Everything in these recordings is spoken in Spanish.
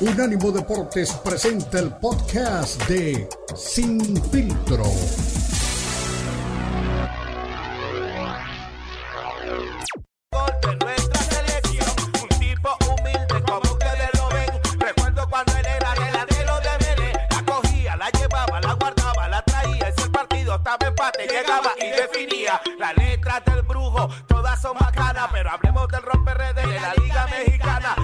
Unánimo Deportes presenta el podcast de Sin Filtro. de nuestra selección, un tipo humilde como ustedes lo ven. Recuerdo cuando era delantero de Vélez, la cogía, la llevaba, la guardaba, la traía. Ese partido estaba empate, llegaba y definía. Las letras del brujo, todas son bacanas, pero hablemos del romper de la Liga Mexicana,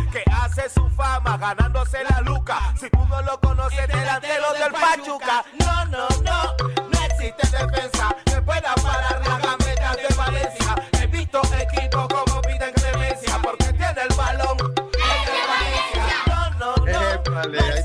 su fama ganándose la luca. Si tú no lo conoces, delantero del Pachuca. No, no, no, no existe defensa que pueda parar la gambeta de Valencia. He visto equipos como piden clemencia porque tiene el balón. Es de Valencia. No, no, no,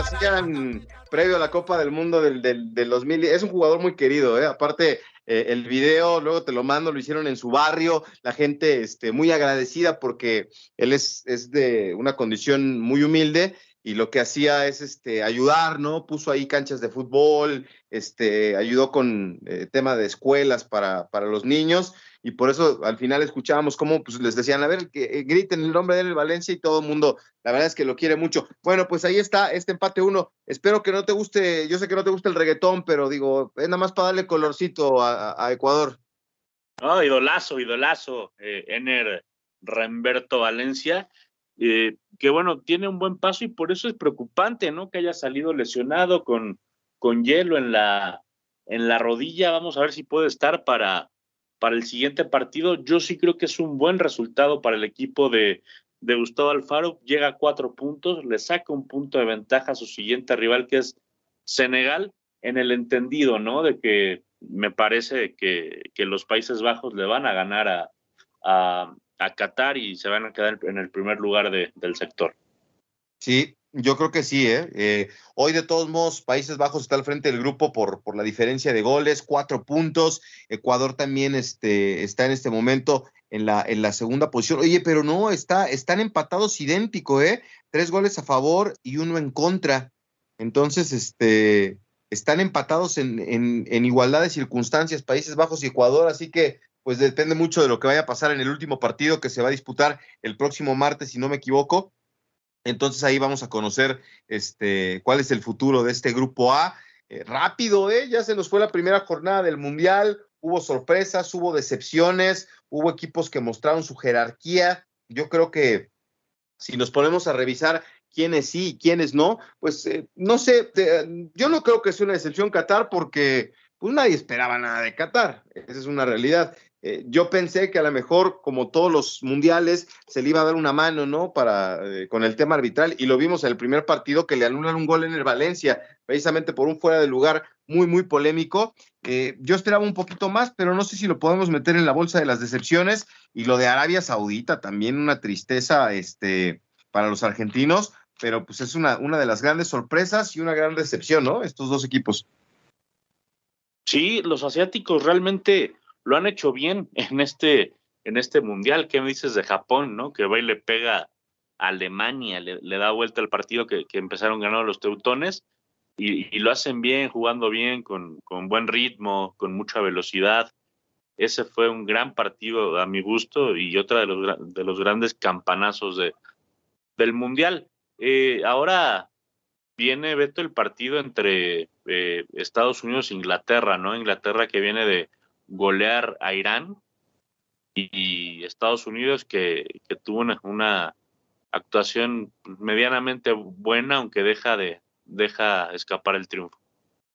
hacían previo a la Copa del Mundo del, del, del 2000. Es un jugador muy querido, ¿eh? Aparte, eh, el video, luego te lo mando, lo hicieron en su barrio. La gente este, muy agradecida porque él es, es de una condición muy humilde y lo que hacía es este, ayudar, ¿no? Puso ahí canchas de fútbol, este, ayudó con eh, tema de escuelas para, para los niños y por eso al final escuchábamos cómo pues, les decían, a ver, que eh, griten el nombre de él en Valencia y todo el mundo, la verdad es que lo quiere mucho. Bueno, pues ahí está este empate uno. Espero que no te guste, yo sé que no te gusta el reggaetón, pero digo, es nada más para darle colorcito a, a- a Ecuador. No, idolazo, idolazo, eh, Ener Remberto Valencia, eh, que bueno, tiene un buen paso y por eso es preocupante, ¿no? Que haya salido lesionado con, con hielo en la, en la rodilla. Vamos a ver si puede estar para, para el siguiente partido. Yo sí creo que es un buen resultado para el equipo de, de Gustavo Alfaro. Llega a cuatro puntos, le saca un punto de ventaja a su siguiente rival, que es Senegal, en el entendido, ¿no? De que me parece que, los Países Bajos le van a ganar a, a, Qatar y se van a quedar en el primer lugar de- del sector. Sí, yo creo que sí, ¿eh? Eh, hoy de todos modos, Países Bajos está al frente del grupo por, por la diferencia de goles, cuatro puntos. Ecuador también este, está en este momento en la, en la segunda posición. Oye, pero no, está, están empatados idéntico, ¿eh? Tres goles a favor y uno en contra. Entonces, este, están empatados en, en, en igualdad de circunstancias, Países Bajos y Ecuador, así que pues depende mucho de lo que vaya a pasar en el último partido que se va a disputar el próximo martes, si no me equivoco. Entonces ahí vamos a conocer este, cuál es el futuro de este grupo A. Eh, rápido, ¿eh? Ya se nos fue la primera jornada del Mundial, hubo sorpresas, hubo decepciones, hubo equipos que mostraron su jerarquía. Yo creo que si nos ponemos a revisar quiénes sí y quiénes no, pues eh, no sé, te- yo no creo que sea una decepción Qatar porque pues nadie esperaba nada de Qatar, esa es una realidad. Eh, yo pensé que a lo mejor, como todos los mundiales, se le iba a dar una mano, ¿no? Para, eh, con el tema arbitral, y lo vimos en el primer partido que le anulan un gol en el Valencia, precisamente por un fuera de lugar muy, muy polémico. Eh, yo esperaba un poquito más, pero no sé si lo podemos meter en la bolsa de las decepciones. Y lo de Arabia Saudita, también una tristeza este, para los argentinos, pero pues es una, una de las grandes sorpresas y una gran decepción, ¿no? Estos dos equipos. Sí, los asiáticos realmente lo han hecho bien en este, en este mundial. ¿Qué me dices de Japón, no? Que va y le pega a Alemania, le, da vuelta al partido que, empezaron ganando los teutones y, lo hacen bien, jugando bien, con, buen ritmo, con mucha velocidad. Ese fue un gran partido a mi gusto y otra de los, de los grandes campanazos de, del mundial. Eh, ahora viene, Beto, el partido entre eh, Estados Unidos e Inglaterra, ¿no? Inglaterra que viene de golear a Irán y, Estados Unidos que, tuvo una, actuación medianamente buena, aunque deja de deja escapar el triunfo.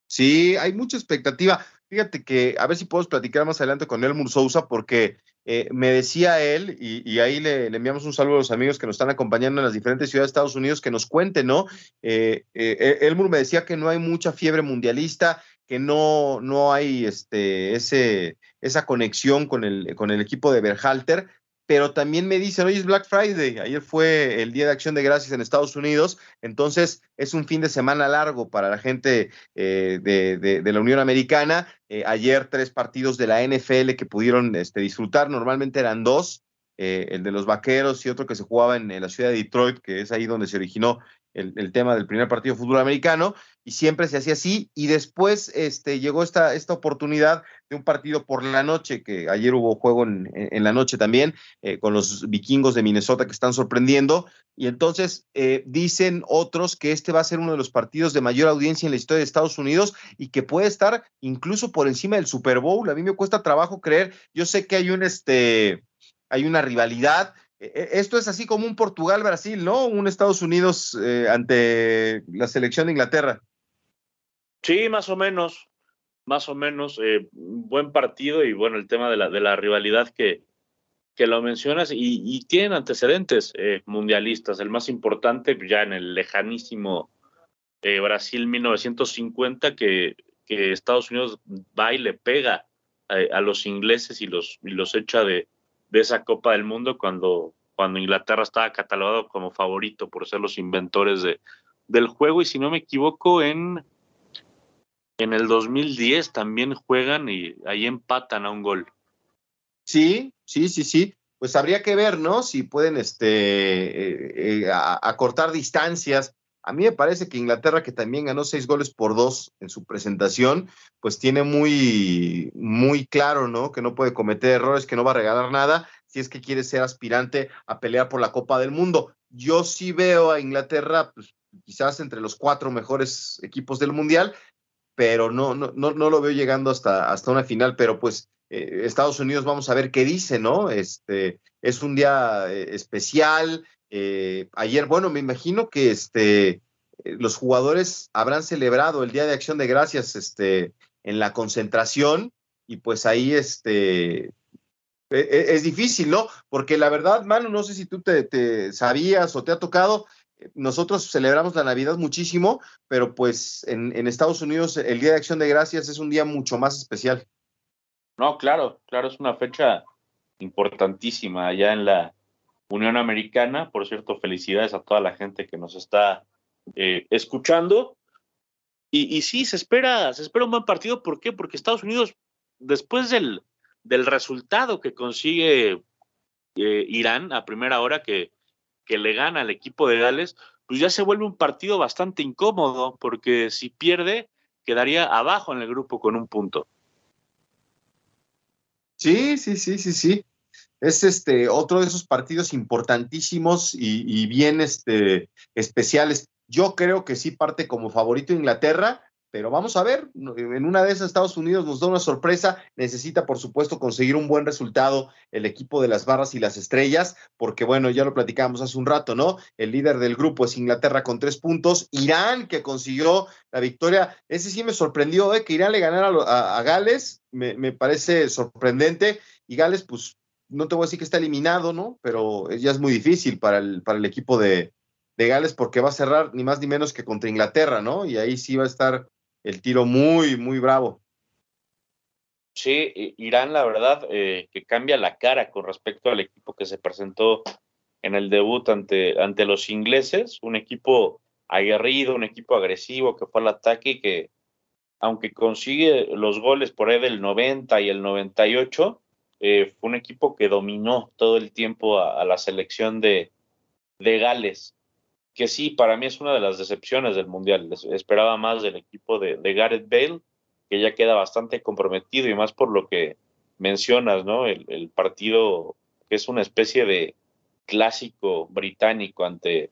Sí, hay mucha expectativa. Fíjate que a ver si podemos platicar más adelante con Elmur Sousa, porque eh, me decía él, y, ahí le, enviamos un saludo a los amigos que nos están acompañando en las diferentes ciudades de Estados Unidos, que nos cuenten, ¿no? Eh, eh, Elmur me decía que no hay mucha fiebre mundialista, que no, no hay este, ese, esa conexión con el, con el equipo de Berhalter, pero también me dicen, hoy es Black Friday, ayer fue el Día de Acción de Gracias en Estados Unidos, entonces es un fin de semana largo para la gente eh, de, de, la Unión Americana. Eh, ayer tres partidos de la NFL que pudieron este, disfrutar, normalmente eran dos, eh, el de los Vaqueros y otro que se jugaba en, la ciudad de Detroit, que es ahí donde se originó el, tema del primer partido de fútbol americano, y siempre se hacía así, y después este, llegó esta, esta oportunidad de un partido por la noche, que ayer hubo juego en, la noche también, eh, con los vikingos de Minnesota que están sorprendiendo, y entonces eh, dicen otros que este va a ser uno de los partidos de mayor audiencia en la historia de Estados Unidos y que puede estar incluso por encima del Super Bowl. A mí me cuesta trabajo creer, yo sé que hay un, este, hay una rivalidad, e, e, esto es así como un Portugal-Brasil, ¿no? Un Estados Unidos eh, ante la selección de Inglaterra. Sí, más o menos, más o menos. Eh, buen partido y bueno, el tema de la, de la rivalidad que, que lo mencionas y, y tienen antecedentes eh, mundialistas. El más importante ya en el lejanísimo Brasil 1950 que, que, Estados Unidos va y le pega a, los ingleses y los, y los echa de, de esa Copa del Mundo cuando, cuando Inglaterra estaba catalogado como favorito por ser los inventores de, del juego. Y si no me equivoco, en, en el 2010 también juegan y ahí empatan a un gol. Sí, sí, sí, sí. Pues habría que ver, ¿no? Si pueden este, eh, eh, acortar distancias a mí me parece que Inglaterra, que también ganó seis goles por dos en su presentación, pues tiene muy, muy claro, ¿no? Que no puede cometer errores, que no va a regalar nada si es que quiere ser aspirante a pelear por la Copa del Mundo. Yo sí veo a Inglaterra, pues, quizás entre los cuatro mejores equipos del Mundial, pero no, no, no, no lo veo llegando hasta, hasta una final, pero pues eh, Estados Unidos vamos a ver qué dice, ¿no? Este, es un día eh, especial, eh, ayer, bueno, me imagino que este, los jugadores habrán celebrado el Día de Acción de Gracias este, en la concentración y pues ahí este, e, e, es, difícil, ¿no? Porque la verdad, Manu, no sé si tú te, sabías o te ha tocado, nosotros celebramos la Navidad muchísimo, pero pues en, en, Estados Unidos el Día de Acción de Gracias es un día mucho más especial. No, claro, claro, es una fecha importantísima allá en la, Unión Americana. Por cierto, felicidades a toda la gente que nos está eh, escuchando. Y, sí, se espera, se espera un buen partido. ¿Por qué? Porque Estados Unidos, después del, del resultado que consigue eh, Irán a primera hora, que, que le gana al equipo de Gales, pues ya se vuelve un partido bastante incómodo, porque si pierde, quedaría abajo en el grupo con un punto. Sí, sí, sí, sí, sí es este otro de esos partidos importantísimos y, bien este, especiales. Yo creo que sí parte como favorito Inglaterra, pero vamos a ver, en una de esas Estados Unidos nos da una sorpresa, necesita por supuesto conseguir un buen resultado el equipo de las barras y las estrellas, porque bueno, ya lo platicábamos hace un rato, ¿no? El líder del grupo es Inglaterra con tres puntos, Irán que consiguió la victoria, ese sí me sorprendió, ¿eh? que Irán le ganara a, Gales, me, me parece sorprendente, y Gales pues no te voy a decir que está eliminado, ¿no? Pero ya es muy difícil para el, para el equipo de, Gales porque va a cerrar ni más ni menos que contra Inglaterra, ¿no? Y ahí sí va a estar el tiro muy, muy bravo. Sí, Irán, la verdad, eh, que cambia la cara con respecto al equipo que se presentó en el debut ante, ante los ingleses, un equipo aguerrido, un equipo agresivo que fue al ataque y que, aunque consigue los goles por ahí del 90 y el 98, eh, fue un equipo que dominó todo el tiempo a, la selección de, de, Gales, que sí, para mí es una de las decepciones del Mundial. esperaba más del equipo de, de, Gareth Bale, que ya queda bastante comprometido y más por lo que mencionas, ¿no? El, el partido que es una especie de clásico británico ante,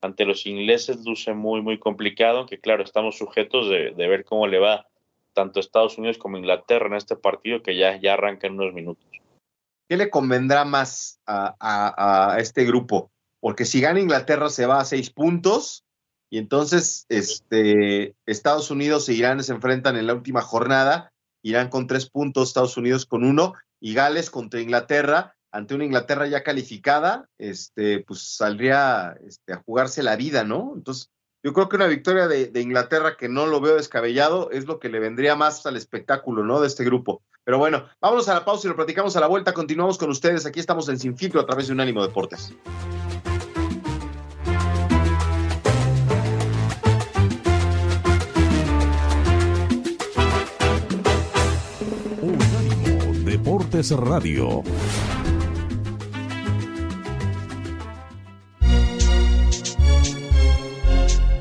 ante los ingleses luce muy, muy complicado, que claro, estamos sujetos de, de ver cómo le va tanto Estados Unidos como Inglaterra en este partido que ya, ya arranca en unos minutos. ¿Qué le convendrá más a, este grupo? Porque si gana Inglaterra se va a seis puntos y entonces este, Estados Unidos e Irán se enfrentan en la última jornada. Irán con tres puntos, Estados Unidos con uno y Gales contra Inglaterra. Ante una Inglaterra ya calificada, este, pues saldría este, a jugarse la vida, ¿no? Entonces, yo creo que una victoria de, Inglaterra que no lo veo descabellado es lo que le vendría más al espectáculo, ¿no? De este grupo. Pero bueno, vámonos a la pausa y lo platicamos a la vuelta. Continuamos con ustedes. Aquí estamos en Sin a través de Unánimo Deportes. Radio.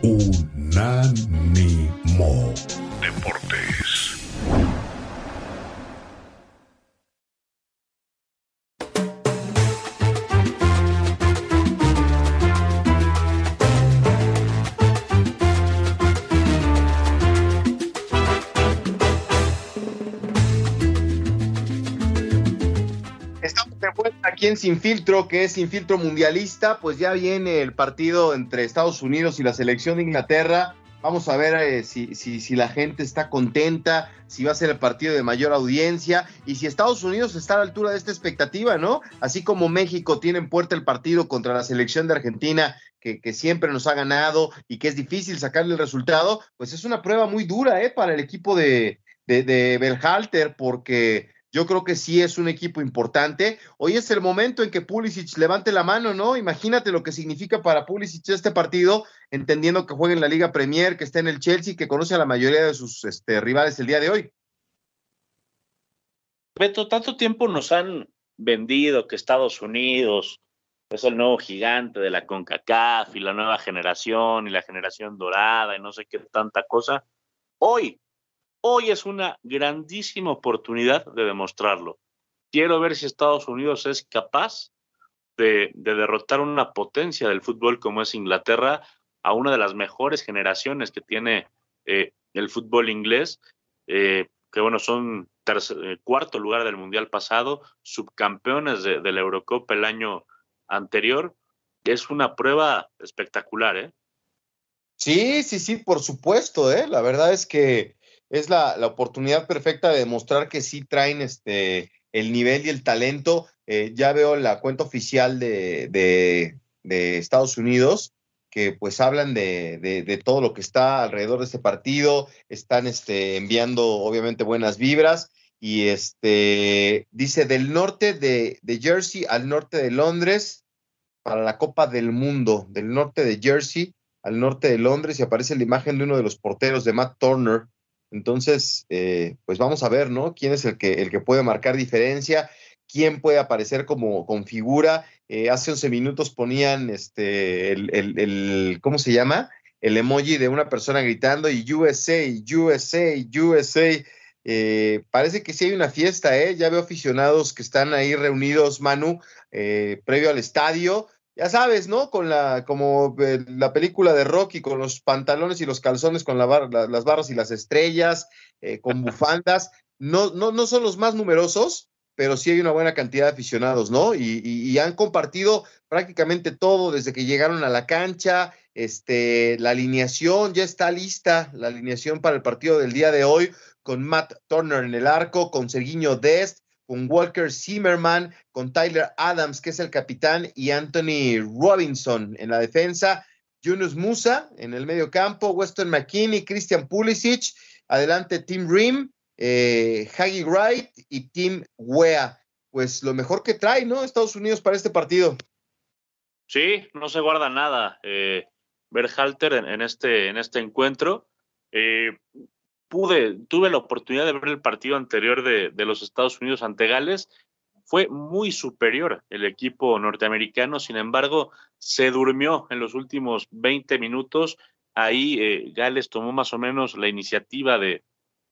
Unánimo. Aquí en Sin Filtro, que es Sin Filtro Mundialista, pues ya viene el partido entre Estados Unidos y la selección de Inglaterra. Vamos a ver eh, si, si, la gente está contenta, si va a ser el partido de mayor audiencia y si Estados Unidos está a la altura de esta expectativa, ¿no? Así como México tiene en puerta el partido contra la selección de Argentina, que, que, siempre nos ha ganado y que es difícil sacarle el resultado, pues es una prueba muy dura, ¿eh? Para el equipo de, de, de Belhalter, porque yo creo que sí es un equipo importante. Hoy es el momento en que Pulisic levante la mano, ¿no? Imagínate lo que significa para Pulisic este partido, entendiendo que juega en la Liga Premier, que está en el Chelsea, que conoce a la mayoría de sus este, rivales el día de hoy. Beto, tanto tiempo nos han vendido que Estados Unidos es el nuevo gigante de la CONCACAF y la nueva generación y la generación dorada y no sé qué tanta cosa. Hoy Hoy es una grandísima oportunidad de demostrarlo. Quiero ver si Estados Unidos es capaz de, de, derrotar una potencia del fútbol como es Inglaterra, a una de las mejores generaciones que tiene eh, el fútbol inglés, eh, que bueno, son eh, cuarto lugar del Mundial pasado, subcampeones de, de, la Eurocopa el año anterior. Es una prueba espectacular, ¿eh? Sí, sí, sí, por supuesto, ¿eh? La verdad es que es la, la, oportunidad perfecta de demostrar que sí traen este, el nivel y el talento. Eh, ya veo la cuenta oficial de, de, Estados Unidos que pues hablan de, de, todo lo que está alrededor de este partido, están este, enviando obviamente buenas vibras. Y este dice del norte de, de Jersey al norte de Londres para la Copa del Mundo, del norte de Jersey al norte de Londres y aparece la imagen de uno de los porteros de Matt Turner, entonces, eh, pues vamos a ver, ¿no? ¿Quién es el que, el que puede marcar diferencia? ¿Quién puede aparecer como con figura? Eh, hace 11 minutos ponían este, el, el, el, ¿cómo se llama? El emoji de una persona gritando y USA, USA, USA. Eh, parece que sí hay una fiesta, ¿eh? Ya veo aficionados que están ahí reunidos, Manu, eh, previo al estadio ya sabes, ¿no? Con la, como eh, la película de Rocky, con los pantalones y los calzones, con la bar, la, las barras y las estrellas, eh, con bufandas. No, no, no son los más numerosos, pero sí hay una buena cantidad de aficionados, ¿no? Y, y, y, han compartido prácticamente todo desde que llegaron a la cancha. Este, la alineación ya está lista, la alineación para el partido del día de hoy, con Matt Turner en el arco, con Sergiño Dest, con Walker Zimmerman, con Tyler Adams, que es el capitán, y Anthony Robinson en la defensa, Yunus Musa en el medio campo, Weston McKinney, Christian Pulisic, adelante Tim Rim, eh, Haggy Wright y Tim Wea. Pues lo mejor que trae, ¿no? Estados Unidos para este partido. Sí, no se guarda nada. Eh, Berhalter en, este, en este encuentro. Eh, pude, tuve la oportunidad de ver el partido anterior de, los Estados Unidos ante Gales. Fue muy superior el equipo norteamericano, sin embargo, se durmió en los últimos 20 minutos. Ahí eh, Gales tomó más o menos la iniciativa de,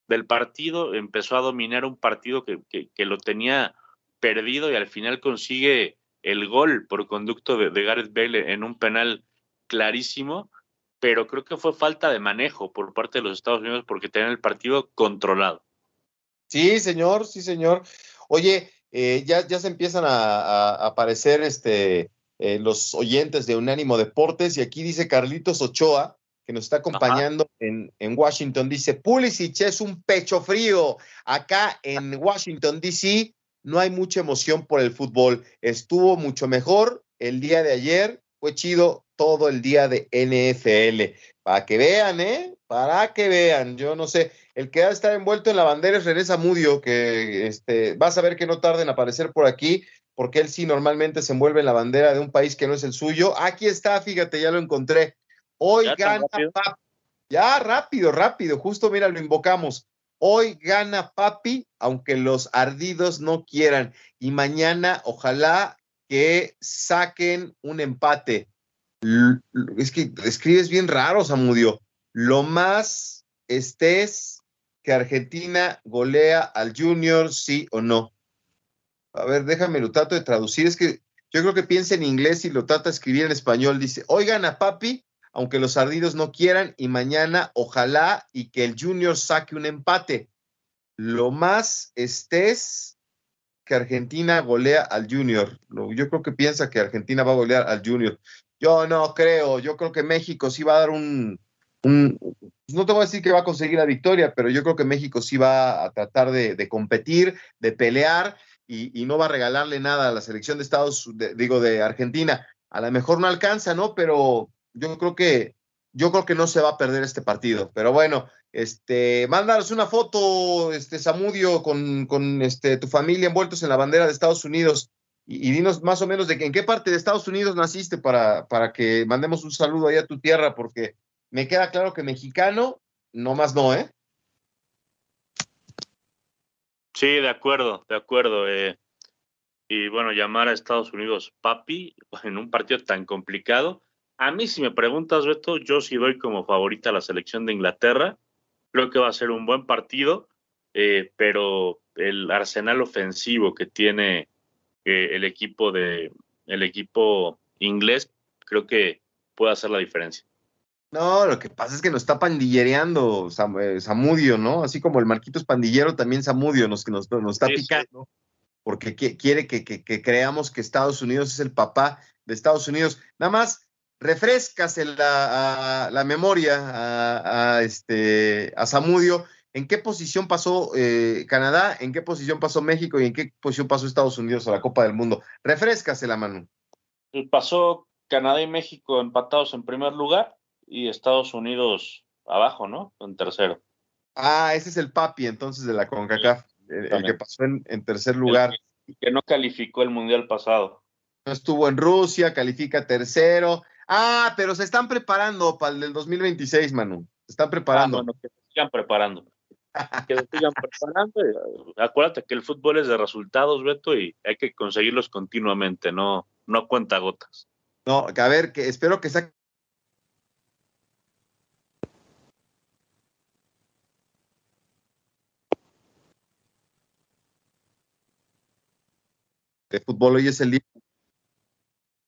del partido, empezó a dominar un partido que, que, que, lo tenía perdido y al final consigue el gol por conducto de, de Gareth Bale en un penal clarísimo pero creo que fue falta de manejo por parte de los Estados Unidos porque tenían el partido controlado. Sí, señor, sí, señor. Oye, eh, ya, ya se empiezan a, a aparecer este, eh, los oyentes de Unánimo Deportes y aquí dice Carlitos Ochoa, que nos está acompañando en, en, Washington, dice, Pulisic es un pecho frío. Acá en Washington, D.C., no hay mucha emoción por el fútbol. Estuvo mucho mejor el día de ayer, fue chido todo el día de NFL. Para que vean, ¿eh? Para que vean. Yo no sé. El que va a estar envuelto en la bandera es René Zamudio, que este, vas a ver que no tarda en aparecer por aquí, porque él sí normalmente se envuelve en la bandera de un país que no es el suyo. Aquí está, fíjate, ya lo encontré. Hoy ya gana Papi. Ya, rápido, rápido. Justo, mira, lo invocamos. Hoy gana Papi, aunque los ardidos no quieran. Y mañana, ojalá que saquen un empate es que escribes bien raro, Samudio. Lo más estés que Argentina golea al Junior, sí o no. A ver, déjame lo trato de traducir. Es que yo creo que piensa en inglés y lo trata de escribir en español. Dice, oigan a papi, aunque los ardidos no quieran, y mañana ojalá y que el Junior saque un empate. Lo más estés que Argentina golea al Junior. Yo creo que piensa que Argentina va a golear al Junior. Yo no creo, yo creo que México sí va a dar un, un, no te voy a decir que va a conseguir la victoria, pero yo creo que México sí va a tratar de, competir, de pelear y, no va a regalarle nada a la selección de Estados, digo, de Argentina. A lo mejor no alcanza, ¿no? Pero yo creo que yo creo que no se va a perder este partido. Pero bueno, este, mándanos una foto, este, Samudio, con, con este, tu familia envueltos en la bandera de Estados Unidos y, dinos más o menos de en qué parte de Estados Unidos naciste para, para que mandemos un saludo ahí a tu tierra, porque me queda claro que mexicano, no más no, ¿eh? Sí, de acuerdo, de acuerdo. Eh, y bueno, llamar a Estados Unidos papi en un partido tan complicado. A mí, si me preguntas, Beto, yo sí doy como favorita a la selección de Inglaterra. Creo que va a ser un buen partido, eh, pero el arsenal ofensivo que tiene eh, el equipo de el equipo inglés creo que puede hacer la diferencia. No, lo que pasa es que nos está pandillereando eh, Samudio, ¿no? Así como el Marquitos pandillero, también Samudio nos, nos, nos está picando, porque quiere que, creamos que Estados Unidos es el papá de Estados Unidos. Nada más, refrescase la, la memoria a, este, a Samudio. ¿En qué posición pasó eh, Canadá? ¿En qué posición pasó México? ¿Y en qué posición pasó Estados Unidos a la Copa del Mundo? Refrescase la mano. Pasó Canadá y México empatados en primer lugar y Estados Unidos abajo, ¿no? En tercero. Ah, ese es el papi entonces de la CONCACAF, el, que pasó en, tercer lugar. Y que no calificó el Mundial pasado. No estuvo en Rusia, califica tercero. Ah, pero se están preparando para el del 2026, Manu. Se están preparando. Ah, bueno, que se sigan preparando. Que se sigan preparando. Acuérdate que el fútbol es de resultados, Beto, y hay que conseguirlos continuamente, no, no cuenta gotas. No, a ver, que espero que saquen de fútbol. Hoy es el día.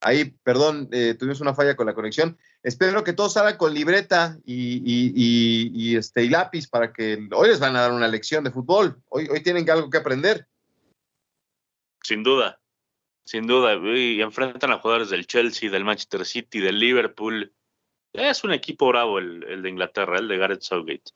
Ahí, perdón, eh, tuvimos una falla con la conexión. Espero que todos salgan con libreta y, este, y lápiz para que hoy les van a dar una lección de fútbol. Hoy, hoy tienen algo que aprender. Sin duda, sin duda. Y enfrentan a jugadores del Chelsea, del Manchester City, del Liverpool. Es un equipo bravo el, el de Inglaterra, el de Gareth Southgate.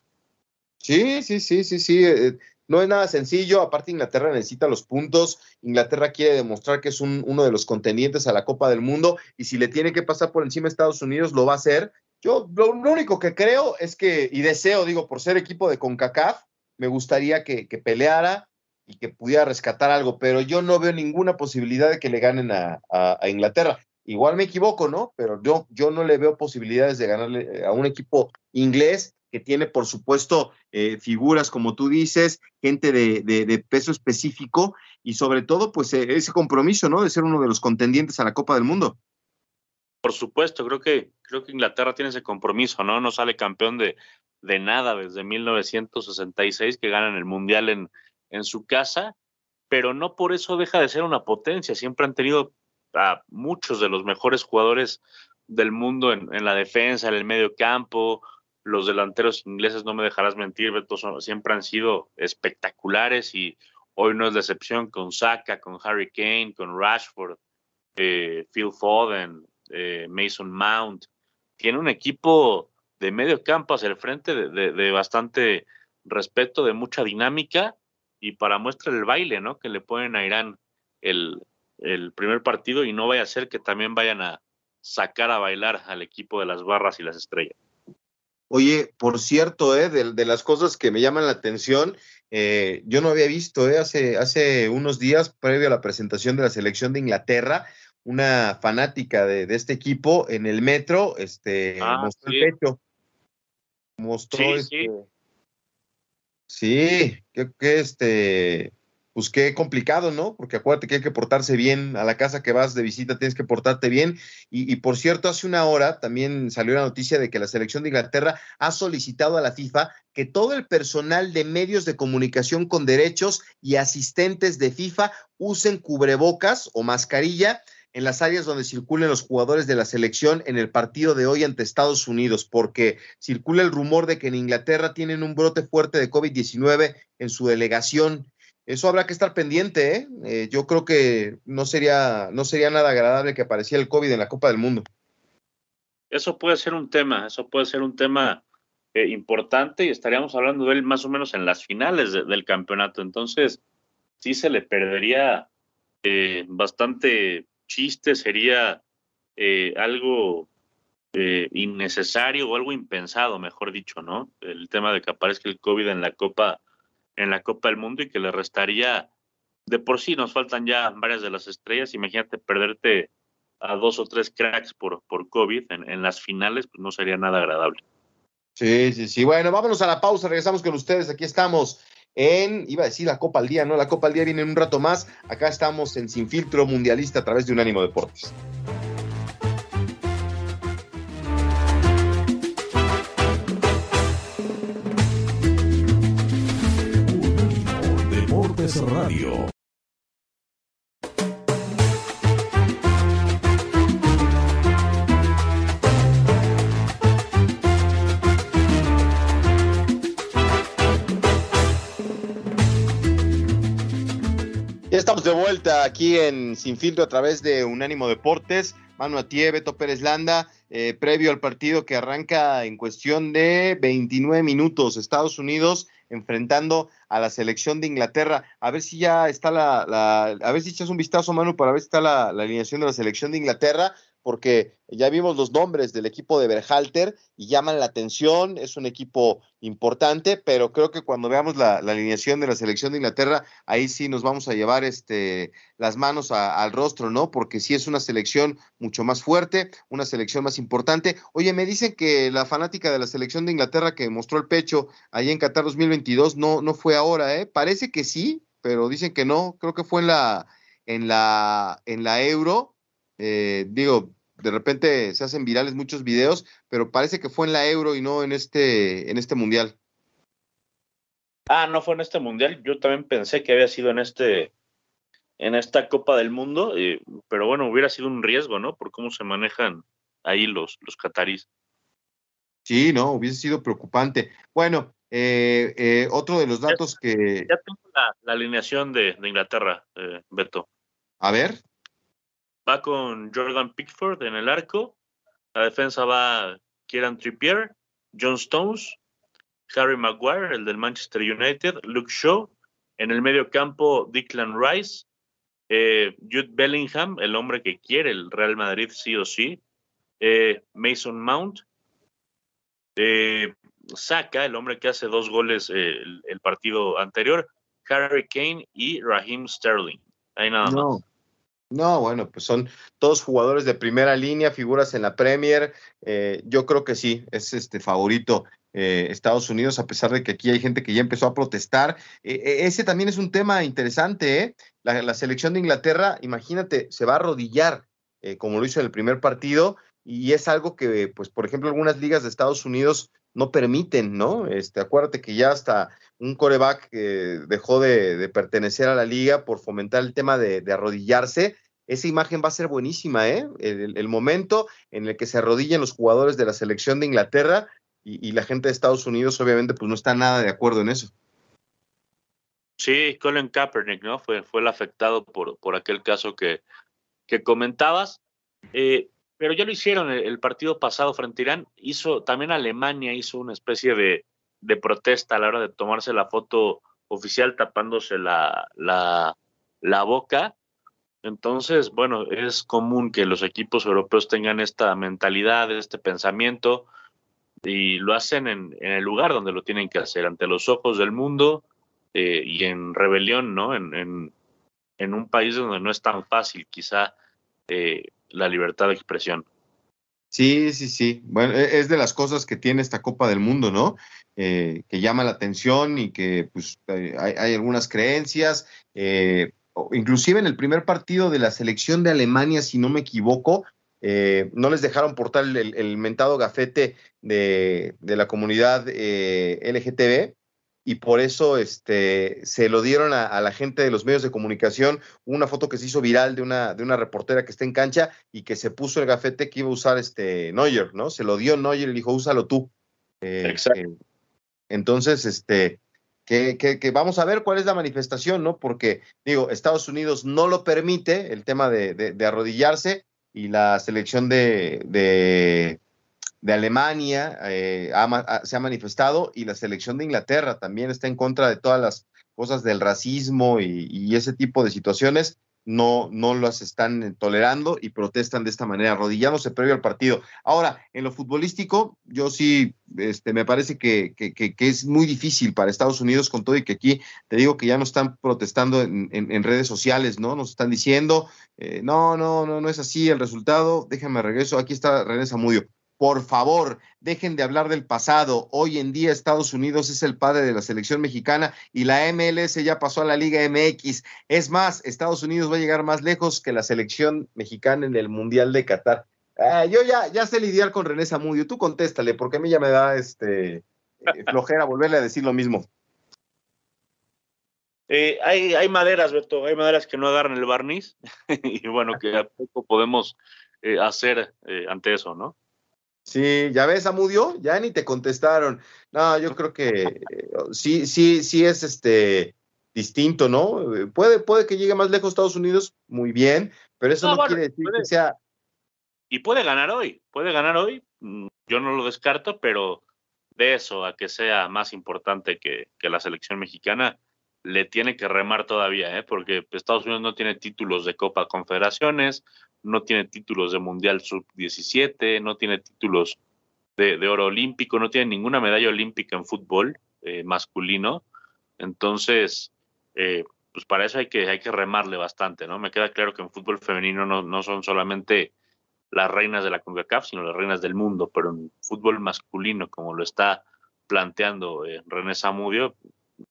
Sí, sí, sí, sí, sí. Eh, no es nada sencillo, aparte Inglaterra necesita los puntos, Inglaterra quiere demostrar que es uno de los contendientes a la Copa del Mundo y si le tiene que pasar por encima a Estados Unidos lo va a hacer. Yo lo, único que creo es que, y deseo, digo, por ser equipo de CONCACAF, me gustaría que, peleara y que pudiera rescatar algo, pero yo no veo ninguna posibilidad de que le ganen a, Inglaterra. Igual me equivoco, ¿no? Pero yo, yo no le veo posibilidades de ganarle a un equipo inglés que tiene, por supuesto, eh, figuras, como tú dices, gente de, peso específico y sobre todo, pues, eh, ese compromiso, ¿no? De ser uno de los contendientes a la Copa del Mundo. Por supuesto, creo que, creo que Inglaterra tiene ese compromiso, ¿no? No sale campeón de, de nada desde 1966, que ganan el Mundial en, en su casa, pero no por eso deja de ser una potencia. Siempre han tenido a muchos de los mejores jugadores del mundo en, en la defensa, en el medio campo, los delanteros ingleses, no me dejarás mentir, Beto, siempre han sido espectaculares y hoy no es la excepción con Saka, con Harry Kane, con Rashford, eh, Phil Foden, eh, Mason Mount. Tiene un equipo de medio campo hacia el frente de, bastante respeto, de mucha dinámica y para muestra el baile, ¿no? Que le ponen a Irán el, el primer partido y no vaya a ser que también vayan a sacar a bailar al equipo de las barras y las estrellas. Oye, por cierto, eh, de, las cosas que me llaman la atención, eh, yo no había visto eh, hace, hace unos días, previo a la presentación de la selección de Inglaterra, una fanática de, este equipo en el metro, este, ah, mostró el pecho. Mostró sí, este, sí. que, que este, pues qué complicado, ¿no? Porque acuérdate que hay que portarse bien a la casa que vas de visita, tienes que portarte bien. Y, por cierto, hace una hora también salió la noticia de que la selección de Inglaterra ha solicitado a la FIFA que todo el personal de medios de comunicación con derechos y asistentes de FIFA usen cubrebocas o mascarilla en las áreas donde circulen los jugadores de la selección en el partido de hoy ante Estados Unidos, porque circula el rumor de que en Inglaterra tienen un brote fuerte de COVID-19 en su delegación eso habrá que estar pendiente. ¿eh? Eh, yo creo que no sería, no sería nada agradable que apareciera el COVID en la Copa del Mundo. Eso puede ser un tema, eso puede ser un tema eh, importante y estaríamos hablando de él más o menos en las finales de- del campeonato. Entonces, sí se le perdería eh, bastante chiste, sería algo innecesario o algo impensado, mejor dicho, ¿no? El tema de que aparezca el COVID en la Copa, en la Copa del Mundo y que le restaría, de por sí nos faltan ya varias de las estrellas, imagínate perderte a dos o tres cracks por, por COVID en, en las finales, pues no sería nada agradable. Sí, sí, sí. Bueno, vámonos a la pausa, regresamos con ustedes. Aquí estamos en, iba a decir la Copa al Día, ¿no? La Copa al Día viene en un rato más. Acá estamos en Sin Filtro Mundialista a través de Unánimo Deportes. Radio. Ya estamos de vuelta aquí en Sin Filtro a través de Unánimo Deportes. Manu Atié, Beto Pérez Landa, eh, previo al partido que arranca en cuestión de 29 minutos. Estados Unidos enfrentando a la selección de Inglaterra. A ver si ya está la, a ver si echas un vistazo, Manu, para ver si está la, la alineación de la selección de Inglaterra, porque ya vimos los nombres del equipo de Berhalter y llaman la atención. Es un equipo importante, pero creo que cuando veamos la, la alineación de la selección de Inglaterra, ahí sí nos vamos a llevar este, las manos al rostro, ¿no? Porque sí es una selección mucho más fuerte, una selección más importante. Oye, me dicen que la fanática de la selección de Inglaterra que mostró el pecho ahí en Qatar 2022 no, no fue ahora, ¿eh? Parece que sí, pero dicen que no. Creo que fue en la, en la, en la Euro. Eh, digo, de repente se hacen virales muchos videos, pero parece que fue en la Euro y no en este, en este mundial. Ah, no fue en este mundial. Yo también pensé que había sido en este, en esta Copa del Mundo, eh, pero bueno, hubiera sido un riesgo, ¿no? Por cómo se manejan ahí los, los catarís. Sí, no, hubiese sido preocupante. Bueno, eh, eh, otro de los datos que, Ya tengo la, la alineación de, de Inglaterra, eh, Beto. a ver, Va con Jordan Pickford en el arco. La defensa va Kieran Trippier, John Stones, Harry Maguire, el del Manchester United, Luke Shaw. En el medio campo, Declan Rice, eh, Jude Bellingham, el hombre que quiere el Real Madrid sí o sí, eh, Mason Mount, eh, Saka, el hombre que hace dos goles el, el partido anterior, Harry Kane y Raheem Sterling. Ahí nada más. No, no, bueno, pues son todos jugadores de primera línea, figuras en la Premier. eh, yo creo que sí, es este favorito eh, Estados Unidos, a pesar de que aquí hay gente que ya empezó a protestar. Eh, eh, ese también es un tema interesante, ¿eh? La, la selección de Inglaterra, imagínate, se va a arrodillar, como lo hizo en el primer partido, y es algo que, pues, por ejemplo, algunas ligas de Estados Unidos no permiten, ¿no? Este, acuérdate que ya hasta un coreback eh, dejó de, pertenecer a la liga por fomentar el tema de, arrodillarse. Esa imagen va a ser buenísima, ¿eh? El, momento en el que se arrodillan los jugadores de la selección de Inglaterra y, y la gente de Estados Unidos, obviamente, pues no está nada de acuerdo en eso. Sí, Colin Kaepernick, ¿no? Fue, fue el afectado por, por aquel caso que, que comentabas. Eh, pero ya lo hicieron el, el partido pasado frente a Irán. Hizo, también Alemania hizo una especie de, de protesta a la hora de tomarse la foto oficial tapándose la, la, la boca. Entonces, bueno, es común que los equipos europeos tengan esta mentalidad, este pensamiento, y lo hacen en, en el lugar donde lo tienen que hacer, ante los ojos del mundo eh, y en rebelión, ¿no? En, en, en, un país donde no es tan fácil quizá eh, la libertad de expresión. Sí, sí, sí. Bueno, e, es de las cosas que tiene esta Copa del Mundo, ¿no? Eh, que llama la atención y que pues hay, algunas creencias. Eh, inclusive en el primer partido de la selección de Alemania, si no me equivoco, eh, no les dejaron portar el, el mentado gafete de, de la comunidad eh, LGTB y por eso este, se lo dieron a, a, la gente de los medios de comunicación, una foto que se hizo viral de una, de una reportera que está en cancha y que se puso el gafete que iba a usar este Neuer, ¿no? Se lo dio Neuer y le dijo, úsalo tú. Eh, Exacto. entonces, este, que, que, vamos a ver cuál es la manifestación, ¿no? Porque, digo, Estados Unidos no lo permite, el tema de, de, arrodillarse, y la selección de, de, de Alemania eh, se ha manifestado, y la selección de Inglaterra también está en contra de todas las cosas del racismo y, ese tipo de situaciones no, no las están tolerando y protestan de esta manera, arrodillándose previo al partido. Ahora, en lo futbolístico, yo sí, este, me parece que, que, que, es muy difícil para Estados Unidos con todo y que aquí te digo que ya no están protestando en, en, redes sociales, ¿no? Nos están diciendo, eh, no, no, no, no es así el resultado, déjame regreso, aquí está René Zamudio por favor, dejen de hablar del pasado. Hoy en día Estados Unidos es el padre de la selección mexicana y la MLS ya pasó a la Liga MX. Es más, Estados Unidos va a llegar más lejos que la selección mexicana en el Mundial de Qatar. Ah, yo ya, ya sé lidiar con René Zamudio. Tú contéstale, porque a mí ya me da este eh, flojera volverle a decir lo mismo. Eh, hay, hay maderas, Beto, hay maderas que no agarran el barniz y bueno, que a poco podemos eh, hacer ante eso, ¿no? Sí, ya ves, Amudio, ya ni te contestaron. No, yo creo que eh, sí, sí, sí es este distinto, ¿no? Eh, puede, puede que llegue más lejos Estados Unidos, muy bien, pero eso no, quiere decir que sea. Y puede ganar hoy, puede ganar hoy, mm, yo no lo descarto, pero de eso a que sea más importante que, que la selección mexicana, le tiene que remar todavía, ¿eh? porque Estados Unidos no tiene títulos de Copa Confederaciones, no tiene títulos de Mundial Sub-17, no tiene títulos de, oro olímpico, no tiene ninguna medalla olímpica en fútbol eh, masculino. Entonces, eh, pues para eso hay que, hay que remarle bastante, ¿no? Me queda claro que en fútbol femenino no, son solamente las reinas de la CONCACAF, sino las reinas del mundo, pero en fútbol masculino, como lo está planteando eh, René Zamudio,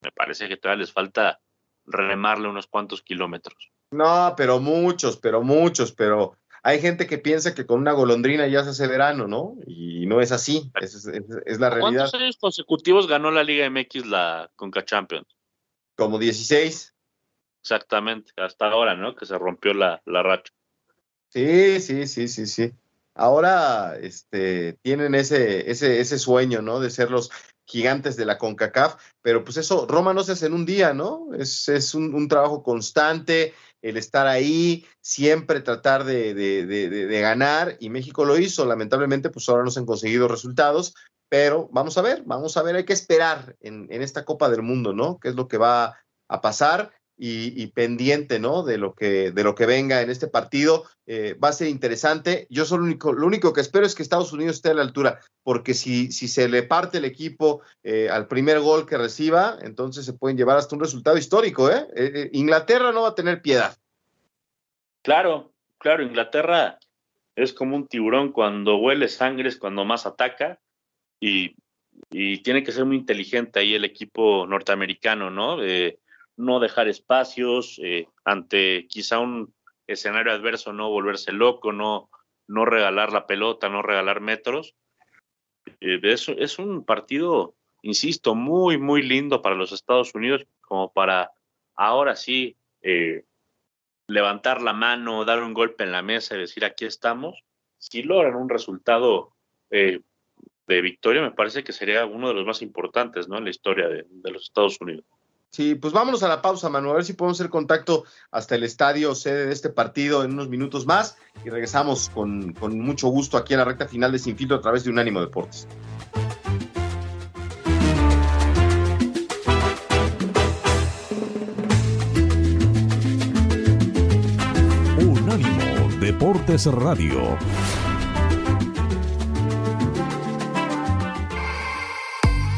me parece que todavía les falta remarle unos cuantos kilómetros. No, pero muchos, pero muchos, pero hay gente que piensa que con una golondrina ya se hace verano, ¿no? Y no es así, es, la realidad. ¿Cuántos años consecutivos ganó la Liga MX la Conca Champions? Como 16. Exactamente, hasta ahora, ¿no? Que se rompió la, la racha. Sí, sí, sí, sí, sí. Ahora este, tienen ese, ese, ese sueño, ¿no? De ser los gigantes de la CONCACAF, pero pues eso, Roma no se hace en un día, ¿no? Es, es un, un, trabajo constante, el estar ahí, siempre tratar de, de, de, ganar, y México lo hizo, lamentablemente pues ahora no se han conseguido resultados, pero vamos a ver, vamos a ver, hay que esperar en, en esta Copa del Mundo, ¿no? ¿Qué es lo que va a pasar? Y, pendiente, ¿no? De lo que, de lo que venga en este partido. Eh, va a ser interesante. Yo solo lo único, lo único que espero es que Estados Unidos esté a la altura, porque si, si se le parte el equipo eh, al primer gol que reciba, entonces se pueden llevar hasta un resultado histórico, ¿eh? ¿eh? Inglaterra no va a tener piedad. Claro, claro, Inglaterra es como un tiburón cuando huele sangre es cuando más ataca y, y tiene que ser muy inteligente ahí el equipo norteamericano, ¿no? No dejar espacios eh, ante quizá un escenario adverso, no volverse loco, no, no regalar la pelota, no regalar metros. Eh, es, un partido, insisto, muy, muy lindo para los Estados Unidos, como para ahora sí eh, levantar la mano, dar un golpe en la mesa y decir aquí estamos. Si logran un resultado de victoria, me parece que sería uno de los más importantes ¿no? en la historia de los Estados Unidos. Sí, pues vámonos a la pausa, Manu, a ver si podemos hacer contacto hasta el estadio sede de este partido en unos minutos más y regresamos con, con mucho gusto aquí a la recta final de Sin Filtro a través de Unánimo Deportes. Unánimo Deportes Radio.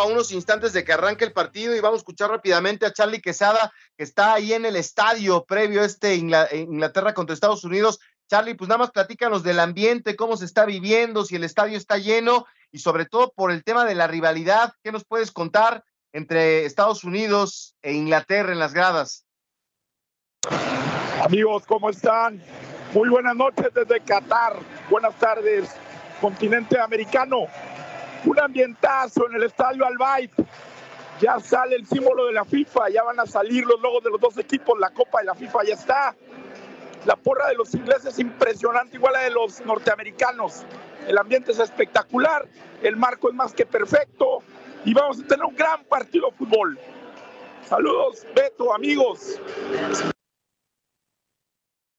A unos instantes de que arranque el partido y vamos a escuchar rápidamente a Charlie Quesada, que está ahí en el estadio previo a este Inglaterra contra Estados Unidos. Charlie, pues nada más platícanos del ambiente, cómo se está viviendo, si el estadio está lleno y sobre todo por el tema de la rivalidad, ¿qué nos puedes contar? entre Estados Unidos e Inglaterra en las gradas. Amigos, ¿cómo están? Muy buenas noches desde Qatar. Buenas tardes, continente americano. Un ambientazo en el estadio Al Ya sale el símbolo de la FIFA, ya van a salir los logos de los dos equipos, la Copa de la FIFA ya está. La porra de los ingleses impresionante, igual a la de los norteamericanos. El ambiente es espectacular, el marco es más que perfecto y vamos a tener un gran partido de fútbol. Saludos, Beto, amigos.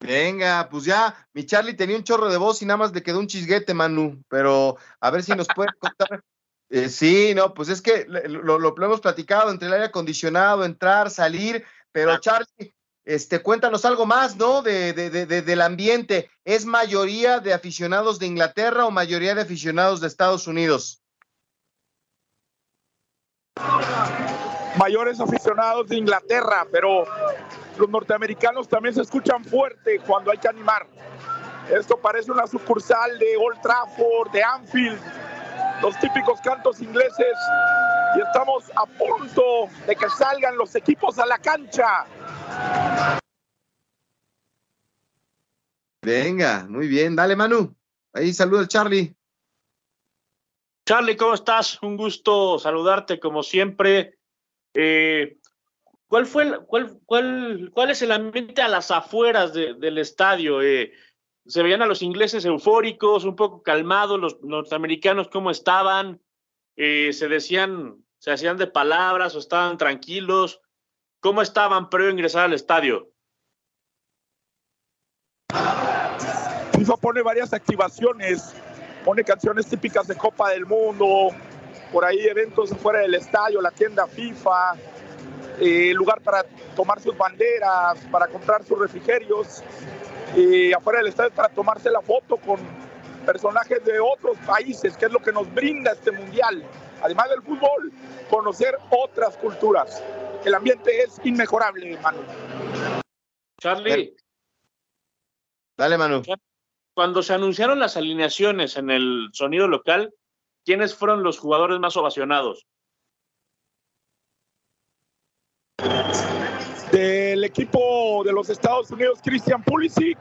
Venga, pues ya, mi Charlie tenía un chorro de voz y nada más le quedó un chisguete, Manu, pero a ver si nos puede contar. Eh, sí, no, pues es que lo, lo, hemos platicado entre el aire acondicionado, entrar, salir, pero Charlie, este, cuéntanos algo más, ¿no? De, de, de, del ambiente. ¿Es mayoría de aficionados de Inglaterra o mayoría de aficionados de Estados Unidos? Mayores aficionados de Inglaterra, pero los norteamericanos también se escuchan fuerte cuando hay que animar. Esto parece una sucursal de Old Trafford, de Anfield, los típicos cantos ingleses y estamos a punto de que salgan los equipos a la cancha. Venga, muy bien, dale Manu. Ahí saluda Charlie. Charlie, ¿cómo estás? Un gusto saludarte como siempre. Eh, ¿Cuál fue cuál, cuál, cuál es el ambiente a las afueras del estadio? Eh, se veían a los ingleses eufóricos, un poco calmados, los norteamericanos cómo estaban, eh, se decían, se hacían de palabras o estaban tranquilos, cómo estaban previo a ingresar al estadio. FIFA pone varias activaciones, pone canciones típicas de Copa del Mundo, por ahí eventos fuera del estadio, la tienda FIFA, eh, lugar para tomar sus banderas, para comprar sus refrigerios, y afuera del estadio para tomarse la foto con personajes de otros países, que es lo que nos brinda este mundial. Además del fútbol, conocer otras culturas. El ambiente es inmejorable, Manu. Charlie. Dale, Manu. Cuando se anunciaron las alineaciones en el sonido local, ¿quiénes fueron los jugadores más ovacionados? Del equipo de los Estados Unidos, Christian Pulisic.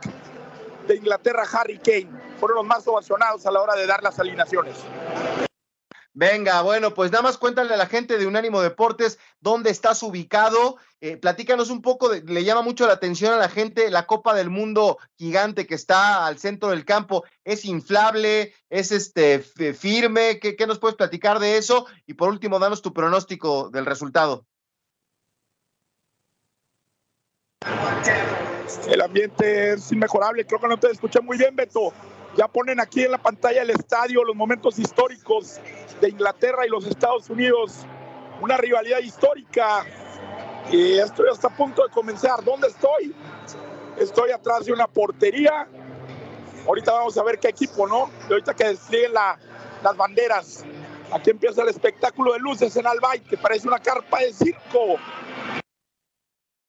De Inglaterra, Harry Kane. Fueron los más ovacionados a la hora de dar las alineaciones. Venga, bueno, pues nada más cuéntale a la gente de Unánimo Deportes dónde estás ubicado. Eh, platícanos un poco, le llama mucho la atención a la gente la Copa del Mundo gigante que está al centro del campo. ¿Es inflable? ¿Es este firme? ¿Qué, ¿Qué nos puedes platicar de eso? Y por último, danos tu pronóstico del resultado. El ambiente es inmejorable, creo que no te escuché muy bien, Beto. Ya ponen aquí en la pantalla el estadio los momentos históricos de Inglaterra y los Estados Unidos. Una rivalidad histórica. Y estoy hasta punto de comenzar. ¿Dónde estoy? Estoy atrás de una portería. Ahorita vamos a ver qué equipo, ¿no? Y ahorita que desplieguen las banderas. Aquí empieza el espectáculo de luces en Albay, que parece una carpa de circo.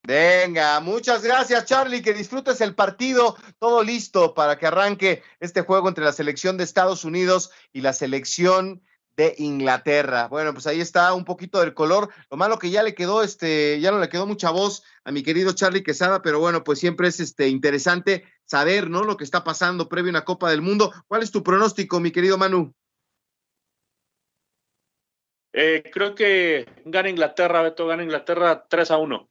Venga, muchas gracias Charlie, que disfrutes el partido, todo listo para que arranque este juego entre la selección de Estados Unidos y la selección de Inglaterra. Bueno, pues ahí está un poquito del color. Lo malo que ya le quedó, este, ya no le quedó mucha voz a mi querido Charlie Quesada, pero bueno, pues siempre es este interesante saber, ¿no? Lo que está pasando previo a una Copa del Mundo. ¿Cuál es tu pronóstico, mi querido Manu? Eh, creo que gana Inglaterra, Beto, gana Inglaterra 3 a 1.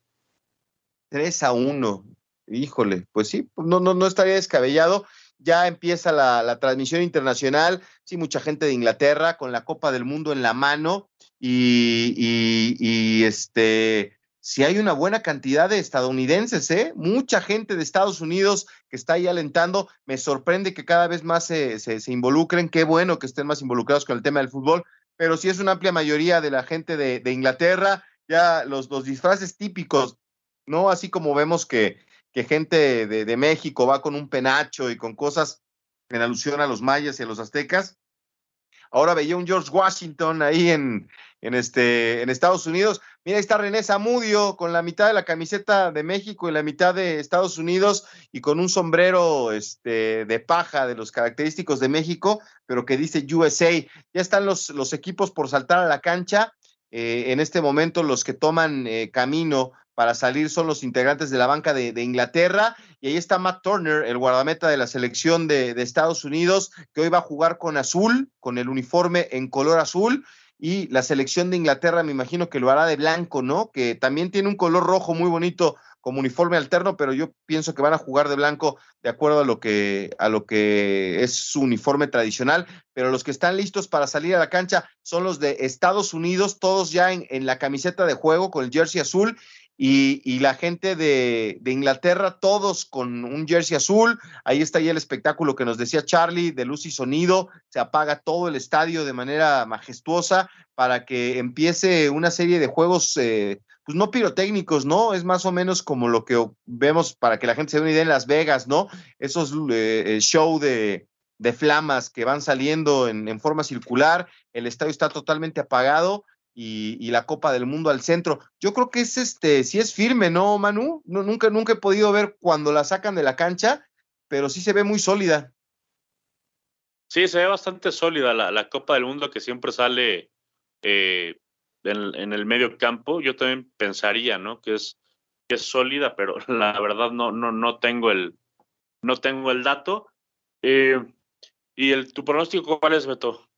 3 a 1. Híjole, pues sí, no, no, no estaría descabellado. Ya empieza la, transmisión internacional, sí, mucha gente de Inglaterra con la Copa del Mundo en la mano y, y, este, si hay una buena cantidad de estadounidenses, ¿eh? Mucha gente de Estados Unidos que está ahí alentando. Me sorprende que cada vez más se, se, involucren. Qué bueno que estén más involucrados con el tema del fútbol, pero sí es una amplia mayoría de la gente de, de Inglaterra. Ya los, los disfraces típicos ¿no? Así como vemos que, que gente de, de, México va con un penacho y con cosas en alusión a los mayas y a los aztecas. Ahora veía un George Washington ahí en, en, este, en Estados Unidos. Mira, ahí está René Zamudio con la mitad de la camiseta de México y la mitad de Estados Unidos y con un sombrero este, de paja de los característicos de México, pero que dice USA. Ya están los, los equipos por saltar a la cancha Eh, en este momento los que toman eh, camino para salir son los integrantes de la banca de, Inglaterra. Y ahí está Matt Turner, el guardameta de la selección de, Estados Unidos, que hoy va a jugar con azul, con el uniforme en color azul. Y la selección de Inglaterra me imagino que lo hará de blanco, ¿no? Que también tiene un color rojo muy bonito como uniforme alterno, pero yo pienso que van a jugar de blanco de acuerdo a lo que, a lo que es su uniforme tradicional. Pero los que están listos para salir a la cancha son los de Estados Unidos, todos ya en la camiseta de juego con el jersey azul y, la gente de, de, Inglaterra, todos con un jersey azul. Ahí está ya el espectáculo que nos decía Charlie de luz y sonido. Se apaga todo el estadio de manera majestuosa para que empiece una serie de juegos, eh, pues no pirotécnicos, ¿no? Es más o menos como lo que vemos para que la gente se dé una idea en Las Vegas, ¿no? Esos eh, show de, de, flamas que van saliendo en, en forma circular. El estadio está totalmente apagado y, la Copa del Mundo al centro. Yo creo que es este, sí es firme, ¿no, Manu? No, nunca, nunca he podido ver cuando la sacan de la cancha, pero sí se ve muy sólida. Sí, se ve bastante sólida la, la Copa del Mundo que siempre sale eh, en, en, el medio campo. Yo también pensaría, ¿no? Que es, que es sólida, pero la verdad no, no, no tengo el, no tengo el dato. Eh, ¿Y el, tu pronóstico cuál es, Beto?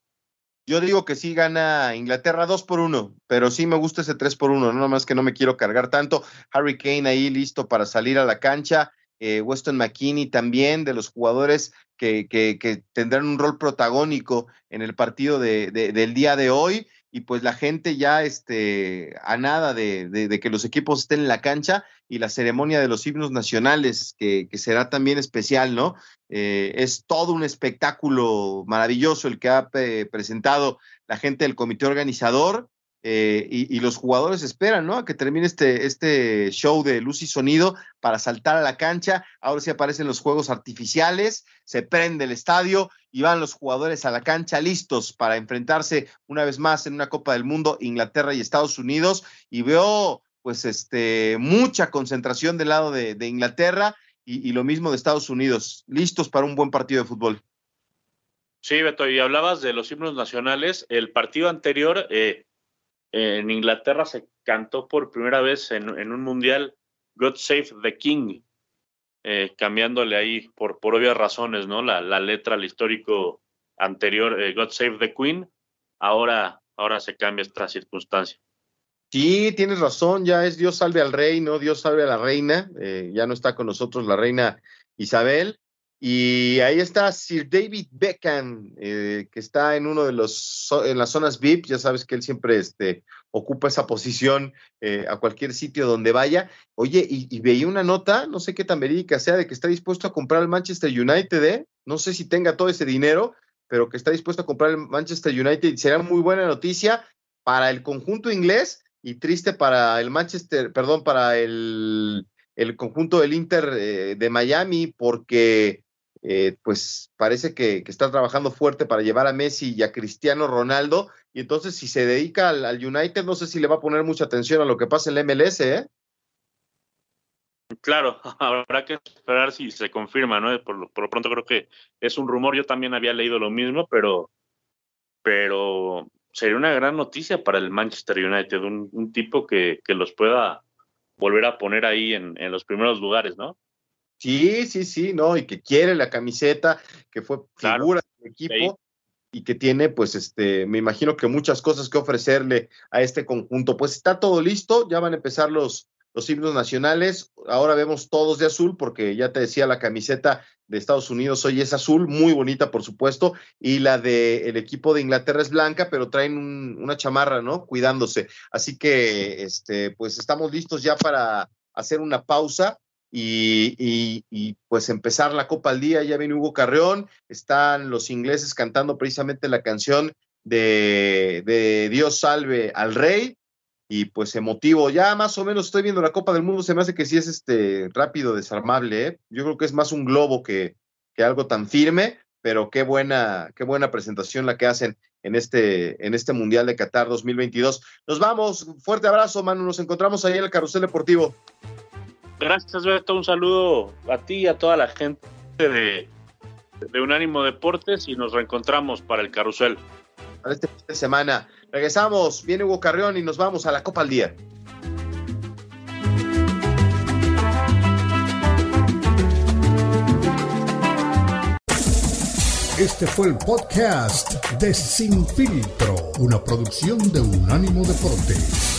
Yo digo que sí gana Inglaterra 2 por 1, pero sí me gusta ese 3 por 1, no más que no me quiero cargar tanto. Harry Kane ahí listo para salir a la cancha. Eh, Weston McKinney también, de los jugadores que, que, que, tendrán un rol protagónico en el partido de, de, del día de hoy. Y pues la gente ya este, a nada de, de, que los equipos estén en la cancha y la ceremonia de los himnos nacionales, que, que será también especial, ¿no? Eh, es todo un espectáculo maravilloso el que ha eh, presentado la gente del comité organizador. Eh, y, los jugadores esperan, ¿no? A que termine este, este show de luz y sonido para saltar a la cancha. Ahora sí aparecen los juegos artificiales, se prende el estadio y van los jugadores a la cancha listos para enfrentarse una vez más en una Copa del Mundo, Inglaterra y Estados Unidos. Y veo, pues, este, mucha concentración del lado de, Inglaterra y, y lo mismo de Estados Unidos, listos para un buen partido de fútbol. Sí, Beto, y hablabas de los himnos nacionales. El partido anterior, eh, en Inglaterra se cantó por primera vez en, un mundial God Save the King, eh, cambiándole ahí por, por obvias razones, ¿no? La, la letra al histórico anterior, eh, God Save the Queen, ahora, ahora se cambia esta circunstancia. Sí, tienes razón, ya es Dios salve al rey, ¿no? Dios salve a la reina, eh, ya no está con nosotros la reina Isabel, y ahí está Sir David Beckham, eh, que está en uno de los en las zonas VIP. Ya sabes que él siempre este, ocupa esa posición eh, a cualquier sitio donde vaya. Oye, y, y, veía una nota, no sé qué tan verídica sea, de que está dispuesto a comprar el Manchester United, ¿eh? No sé si tenga todo ese dinero, pero que está dispuesto a comprar el Manchester United. Será muy buena noticia para el conjunto inglés y triste para el Manchester, perdón, para el, el conjunto del Inter eh, de Miami, porque eh, pues parece que, está trabajando fuerte para llevar a Messi y a Cristiano Ronaldo. Y entonces, si se dedica al, United, no sé si le va a poner mucha atención a lo que pasa en la MLS, ¿eh? Claro, habrá que esperar si se confirma, ¿no? Por lo, pronto creo que es un rumor. Yo también había leído lo mismo, pero, pero sería una gran noticia para el Manchester United, un, tipo que, que, los pueda volver a poner ahí en los primeros lugares, ¿no? Sí, sí, sí, no, y que quiere la camiseta, que fue claro. figura del equipo sí. y que tiene, pues, este, me imagino que muchas cosas que ofrecerle a este conjunto. Pues está todo listo, ya van a empezar los, los himnos nacionales. Ahora vemos todos de azul, porque ya te decía, la camiseta de Estados Unidos hoy es azul, muy bonita, por supuesto, y la del el equipo de Inglaterra es blanca, pero traen un, una chamarra, ¿no? Cuidándose. Así que, este, pues estamos listos ya para hacer una pausa y, pues empezar la Copa al Día. Ya viene Hugo Carreón, están los ingleses cantando precisamente la canción de, de, Dios salve al rey. Y pues emotivo, ya más o menos estoy viendo la Copa del Mundo, se me hace que sí es este rápido, desarmable, ¿eh? yo creo que es más un globo que, que algo tan firme, pero qué buena, qué buena presentación la que hacen en este, en este Mundial de Qatar 2022. Nos vamos, fuerte abrazo, Manu, nos encontramos ahí en el Carrusel Deportivo. Gracias, Beto. Un saludo a ti y a toda la gente de, de Unánimo Deportes y nos reencontramos para el carrusel. para este fin de semana. Regresamos, viene Hugo Carrión y nos vamos a la Copa al Día. Este fue el podcast de Sin Filtro, una producción de Unánimo Deportes.